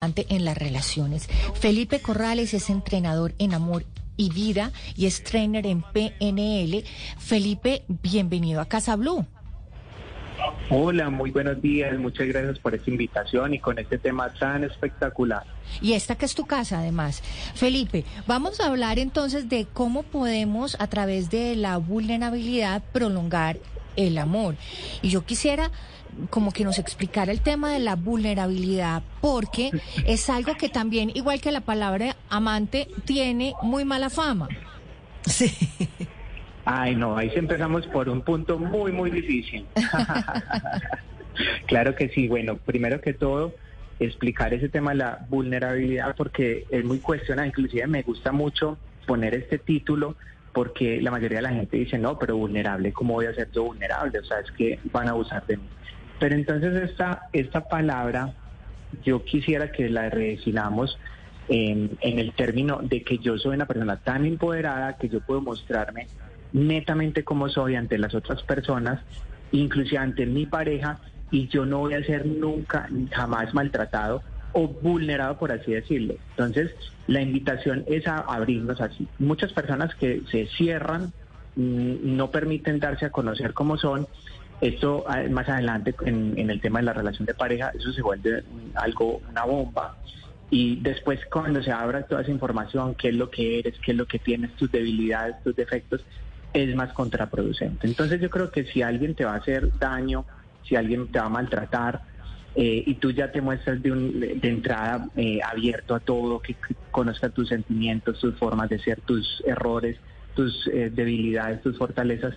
en las relaciones. Felipe Corrales es entrenador en amor y vida y es trainer en PNL. Felipe, bienvenido a Casa Blue. Hola, muy buenos días. Muchas gracias por esta invitación y con este tema tan espectacular. Y esta que es tu casa, además. Felipe, vamos a hablar entonces de cómo podemos, a través de la vulnerabilidad, prolongar el amor. Y yo quisiera como que nos explicara el tema de la vulnerabilidad, porque es algo que también, igual que la palabra amante, tiene muy mala fama. Sí. Ay, no, ahí sí empezamos por un punto muy, muy difícil. claro que sí, bueno, primero que todo, explicar ese tema de la vulnerabilidad, porque es muy cuestionado, inclusive me gusta mucho poner este título porque la mayoría de la gente dice, no, pero vulnerable, ¿cómo voy a ser yo vulnerable? O sea, es que van a abusar de mí. Pero entonces esta, esta palabra yo quisiera que la redefinamos en, en el término de que yo soy una persona tan empoderada que yo puedo mostrarme netamente como soy ante las otras personas, inclusive ante mi pareja, y yo no voy a ser nunca, jamás maltratado o vulnerado, por así decirlo. Entonces, la invitación es a abrirnos así. Muchas personas que se cierran, no permiten darse a conocer como son, esto ah, más adelante en, el tema de la relación de pareja, eso se vuelve algo, una bomba. Y después cuando se abra toda esa información, qué es lo que eres, qué es lo que tienes, tus debilidades, tus defectos, es más contraproducente. Entonces yo creo que si alguien te va a hacer daño, si alguien te va a maltratar, eh, y tú ya te muestras de, un, de entrada eh, abierto a todo, que, conozca tus sentimientos, tus formas de ser, tus errores, tus eh, debilidades, tus fortalezas,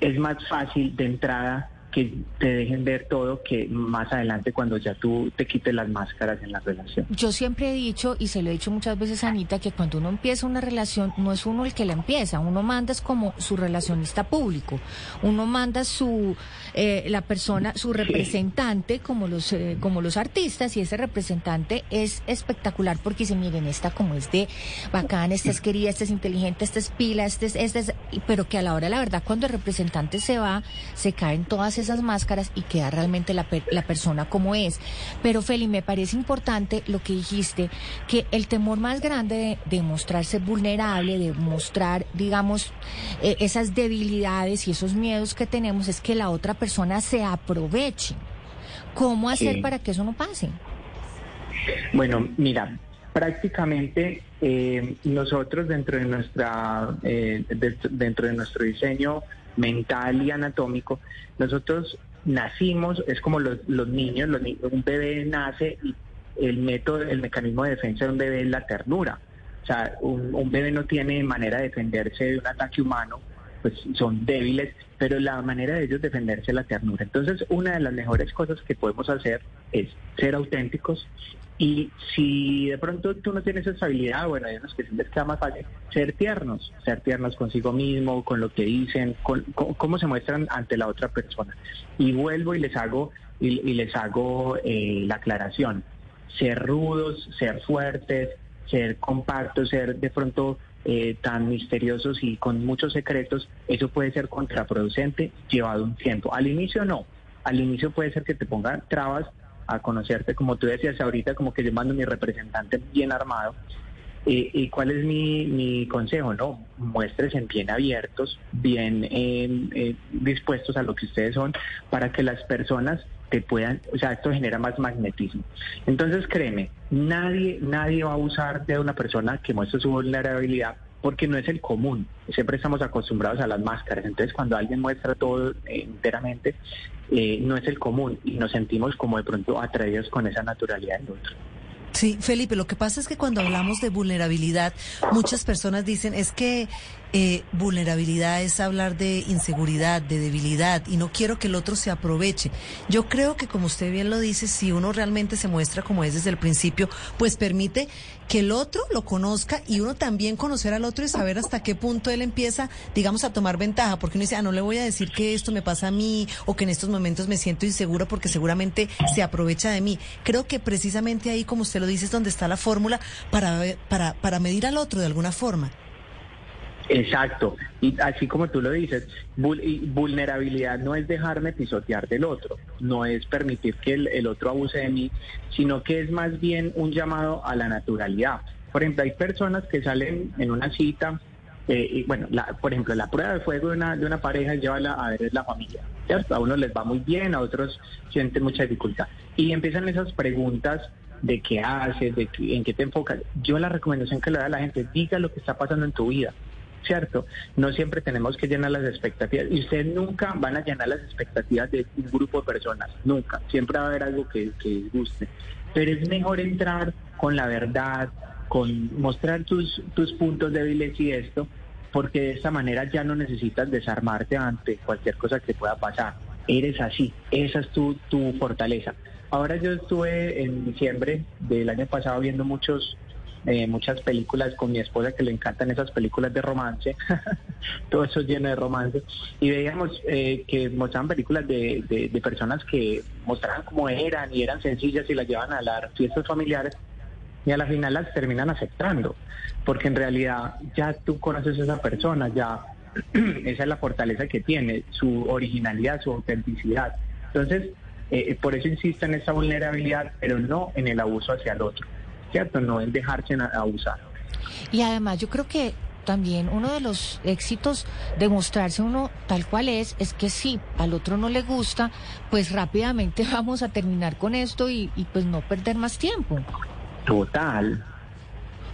es más fácil de entrada que te dejen ver todo que más adelante cuando ya tú te quites las máscaras en la relación. Yo siempre he dicho, y se lo he dicho muchas veces a Anita, que cuando uno empieza una relación, no es uno el que la empieza, uno manda es como su relacionista público, uno manda su, eh, la persona, su representante, como los, eh, como los artistas, y ese representante es espectacular porque dice, miren, esta como es de bacán, esta es querida, esta es inteligente, esta es pila, esta es, esta es, pero que a la hora, la verdad, cuando el representante se va, se caen todas esas esas máscaras y queda realmente la, la persona como es. Pero Feli, me parece importante lo que dijiste, que el temor más grande de, mostrarse vulnerable, de mostrar, digamos, eh, esas debilidades y esos miedos que tenemos es que la otra persona se aproveche. ¿Cómo hacer para que eso no pase? Bueno, mira, prácticamente eh, nosotros dentro de nuestra eh, dentro de nuestro diseño mental y anatómico, nosotros nacimos, es como los, niños, un bebé nace y el método, el mecanismo de defensa de un bebé es la ternura. O sea, un, un bebé no tiene manera de defenderse de un ataque humano, pues son débiles, pero la manera de ellos defenderse es la ternura. Entonces, una de las mejores cosas que podemos hacer es ser auténticos y si de pronto tú no tienes esa habilidad, bueno, hay unos que les queda más fácil, ser tiernos, ser tiernos consigo mismo, con lo que dicen, con, cómo se muestran ante la otra persona. Y vuelvo y les hago, y, les hago eh, la aclaración. Ser rudos, ser fuertes, ser compactos, ser de pronto eh, tan misteriosos y con muchos secretos, eso puede ser contraproducente llevado un tiempo. Al inicio no, al inicio puede ser que te pongan trabas a conocerte, como tú decías ahorita, como que yo mando mi representante bien armado. Eh, ¿Y cuál es mi, consejo? No, muestres en bien abiertos, bien em, eh, dispuestos a lo que ustedes son, para que las personas te puedan, o sea, esto genera más magnetismo. Entonces, créeme, nadie, nadie va a abusar de una persona que muestre su vulnerabilidad porque no es el común. Siempre estamos acostumbrados a las máscaras. Entonces, cuando alguien muestra todo eh, enteramente, eh, no es el común y nos sentimos como de pronto atraídos con esa naturalidad del otro. Sí, Felipe, lo que pasa es que cuando hablamos de vulnerabilidad, muchas personas dicen es que eh, vulnerabilidad es hablar de inseguridad, de debilidad, y no quiero que el otro se aproveche. Yo creo que, como usted bien lo dice, si uno realmente se muestra como es desde el principio, pues permite que el otro lo conozca y uno también conocer al otro y saber hasta qué punto él empieza, digamos, a tomar ventaja, porque uno dice, ah, no le voy a decir que esto me pasa a mí o que en estos momentos me siento insegura porque seguramente se aprovecha de mí. Creo que precisamente ahí, como usted lo dice, es donde está la fórmula para, para, para medir al otro de alguna forma. Exacto, y así como tú lo dices, vulnerabilidad no es dejarme pisotear del otro, no es permitir que el, otro abuse de mí, sino que es más bien un llamado a la naturalidad. Por ejemplo, hay personas que salen en una cita, eh, y bueno, por ejemplo, la prueba de fuego de una, de una pareja es llevarla a ver la familia, ¿cierto? A unos les va muy bien, a otros sienten mucha dificultad. Y empiezan esas preguntas de qué haces, de en qué te enfocas. Yo la recomendación que le doy a la gente, diga lo que está pasando en tu vida ¿cierto? No siempre tenemos que llenar las expectativas y ustedes nunca van a llenar las expectativas de un grupo de personas, nunca. Siempre va a haber algo que, que guste. Pero es mejor entrar con la verdad, con mostrar tus, tus puntos débiles y esto, porque de esta manera ya no necesitas desarmarte ante cualquier cosa que pueda pasar. Eres así, esa es tu, tu fortaleza. Ahora yo estuve en diciembre del año pasado viendo muchos eh, muchas películas con mi esposa que le encantan esas películas de romance, todo eso lleno de romance, y veíamos eh, que mostraban películas de, de, personas que mostraban cómo eran y eran sencillas y las llevan a las fiestas familiares y a la final las terminan aceptando, porque en realidad ya tú conoces a esa persona, ya esa es la fortaleza que tiene, su originalidad, su autenticidad. Entonces, eh, por eso insisto en esa vulnerabilidad, pero no en el abuso hacia el otro. ¿Cierto? No en dejarse abusar. Y además yo creo que también uno de los éxitos de mostrarse uno tal cual es, es que si al otro no le gusta, pues rápidamente vamos a terminar con esto y, y pues no perder más tiempo. Total,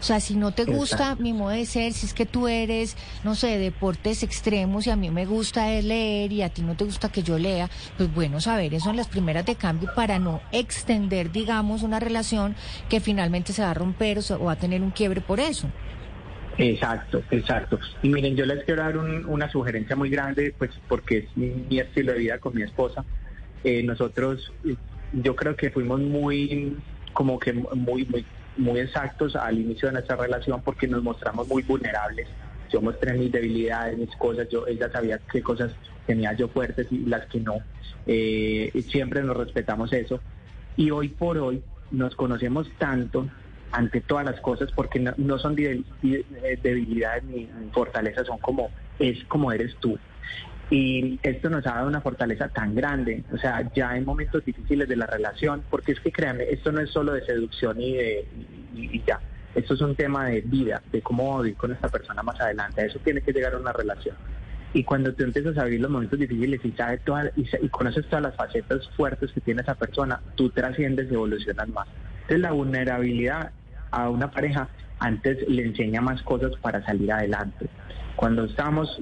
o sea, si no te gusta mi modo de ser, si es que tú eres, no sé, deportes extremos y a mí me gusta leer y a ti no te gusta que yo lea, pues bueno, saber eso en las primeras de cambio para no extender, digamos, una relación que finalmente se va a romper o, va a tener un quiebre por eso. Exacto, exacto. Y miren, yo les quiero dar una sugerencia muy grande, pues porque es mi, estilo de vida con mi esposa. Eh, nosotros, yo creo que fuimos muy, como que muy, muy muy exactos al inicio de nuestra relación porque nos mostramos muy vulnerables. Yo mostré mis debilidades, mis cosas, yo ella sabía qué cosas tenía yo fuertes y las que no. Eh, siempre nos respetamos eso. Y hoy por hoy nos conocemos tanto ante todas las cosas porque no, son debilidades ni fortalezas, son como es como eres tú. Y esto nos ha dado una fortaleza tan grande, o sea, ya en momentos difíciles de la relación, porque es que créanme, esto no es solo de seducción y, de, y, ya, esto es un tema de vida, de cómo vivir con esta persona más adelante, eso tiene que llegar a una relación. Y cuando tú empiezas a vivir los momentos difíciles y, sabes todas, y, conoces todas las facetas fuertes que tiene esa persona, tú trasciendes y evolucionas más. Entonces la vulnerabilidad a una pareja antes le enseña más cosas para salir adelante. Cuando estamos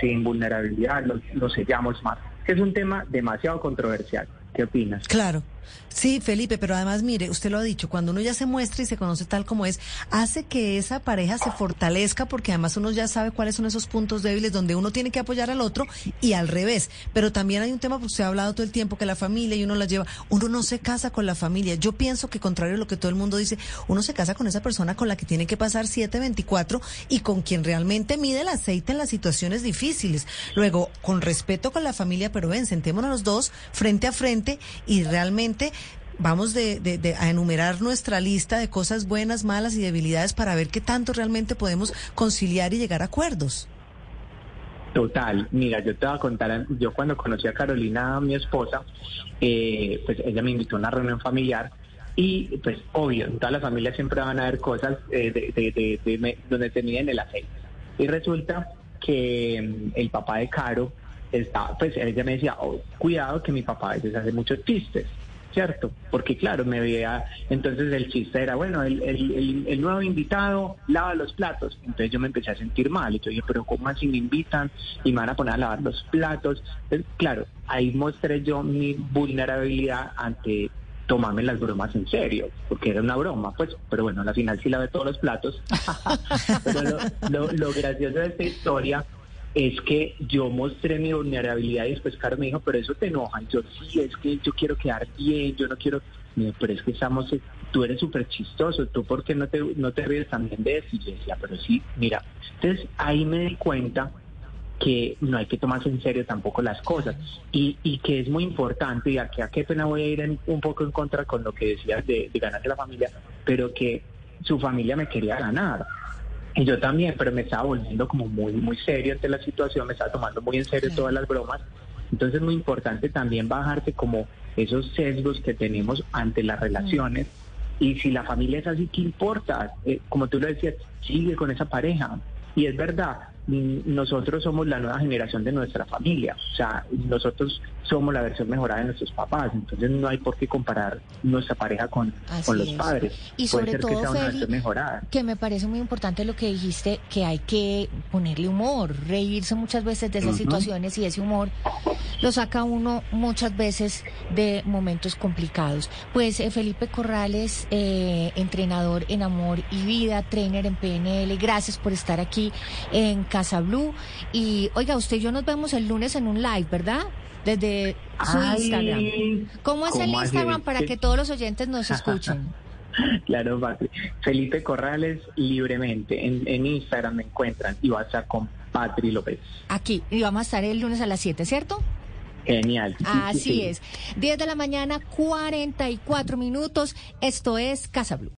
sin, vulnerabilidad, lo sellamos más. Es un tema demasiado controversial. ¿Qué opinas? Claro. Sí, Felipe, pero además, mire, usted lo ha dicho, cuando uno ya se muestra y se conoce tal como es, hace que esa pareja se fortalezca porque además uno ya sabe cuáles son esos puntos débiles donde uno tiene que apoyar al otro y al revés. Pero también hay un tema, pues usted ha hablado todo el tiempo, que la familia y uno la lleva, uno no se casa con la familia. Yo pienso que contrario a lo que todo el mundo dice, uno se casa con esa persona con la que tiene que pasar 724 y con quien realmente mide el aceite en las situaciones difíciles. Luego, con respeto con la familia, pero ven, sentémonos los dos frente a frente y realmente vamos de, a enumerar nuestra lista de cosas buenas, malas y debilidades para ver qué tanto realmente podemos conciliar y llegar a acuerdos. Total, mira, yo te voy a contar, yo cuando conocí a Carolina, mi esposa, eh, pues ella me invitó a una reunión familiar y pues obvio, en todas las familias siempre van a haber cosas eh, de, donde te miden el aceite. Y resulta que mm, el papá de Caro estaba, pues ella me decía, oh, cuidado que mi papá a veces hace muchos chistes. ¿Cierto? Porque claro, me veía, entonces el chiste era, bueno, el, el, nuevo invitado lava los platos. Entonces yo me empecé a sentir mal. Y yo dije, pero ¿cómo así me invitan y me van a poner a lavar los platos? Claro, ahí mostré yo mi vulnerabilidad ante tomarme las bromas en serio, porque era una broma, pues, pero bueno, al final sí lavé todos los platos. pero lo gracioso de esta historia es que yo mostré mi vulnerabilidad y después Carlos me dijo, pero eso te enoja. yo, sí, es que yo quiero quedar bien, yo no quiero... pero es que estamos, tú eres súper chistoso, tú por qué no te, no te ríes también de eso. Y yo decía, pero sí, mira. Entonces ahí me di cuenta que no hay que tomarse en serio tampoco las cosas y, y que es muy importante, y aquí a qué pena voy a ir un poco en contra con lo que decías de, de ganarse la familia, pero que su familia me quería ganar Y yo también, pero me estaba volviendo como muy, muy serio ante la situación, me estaba tomando muy en serio todas las bromas. Entonces es muy importante también bajarte como esos sesgos que tenemos ante las relaciones. Y si la familia es así, ¿qué importa? Eh, como tú lo decías, sigue con esa pareja. Y es verdad, nosotros somos la nueva generación de nuestra familia, o sea, nosotros somos la versión mejorada de nuestros papás, entonces no hay por qué comparar nuestra pareja con, con los padres. Y sobre todo, que, que me parece muy importante lo que dijiste, que hay que ponerle humor, reírse muchas veces de esas situaciones y ese humor lo saca uno muchas veces de momentos complicados. Pues eh, Felipe Corrales, eh, entrenador en Amor y Vida, trainer en PNL, gracias por estar aquí en Casa Blue. Y oiga, usted y yo nos vemos el lunes en un live, ¿verdad? Desde su Instagram. ¿Cómo es el Instagram para que todos los oyentes nos escuchen? claro, Felipe Corrales libremente. En, en Instagram me encuentran y vas a con Patri López. Aquí, y vamos a estar el lunes a las 7, ¿cierto? Genial. Así es. 10 de la mañana, 44 minutos. Esto es Casa Blue.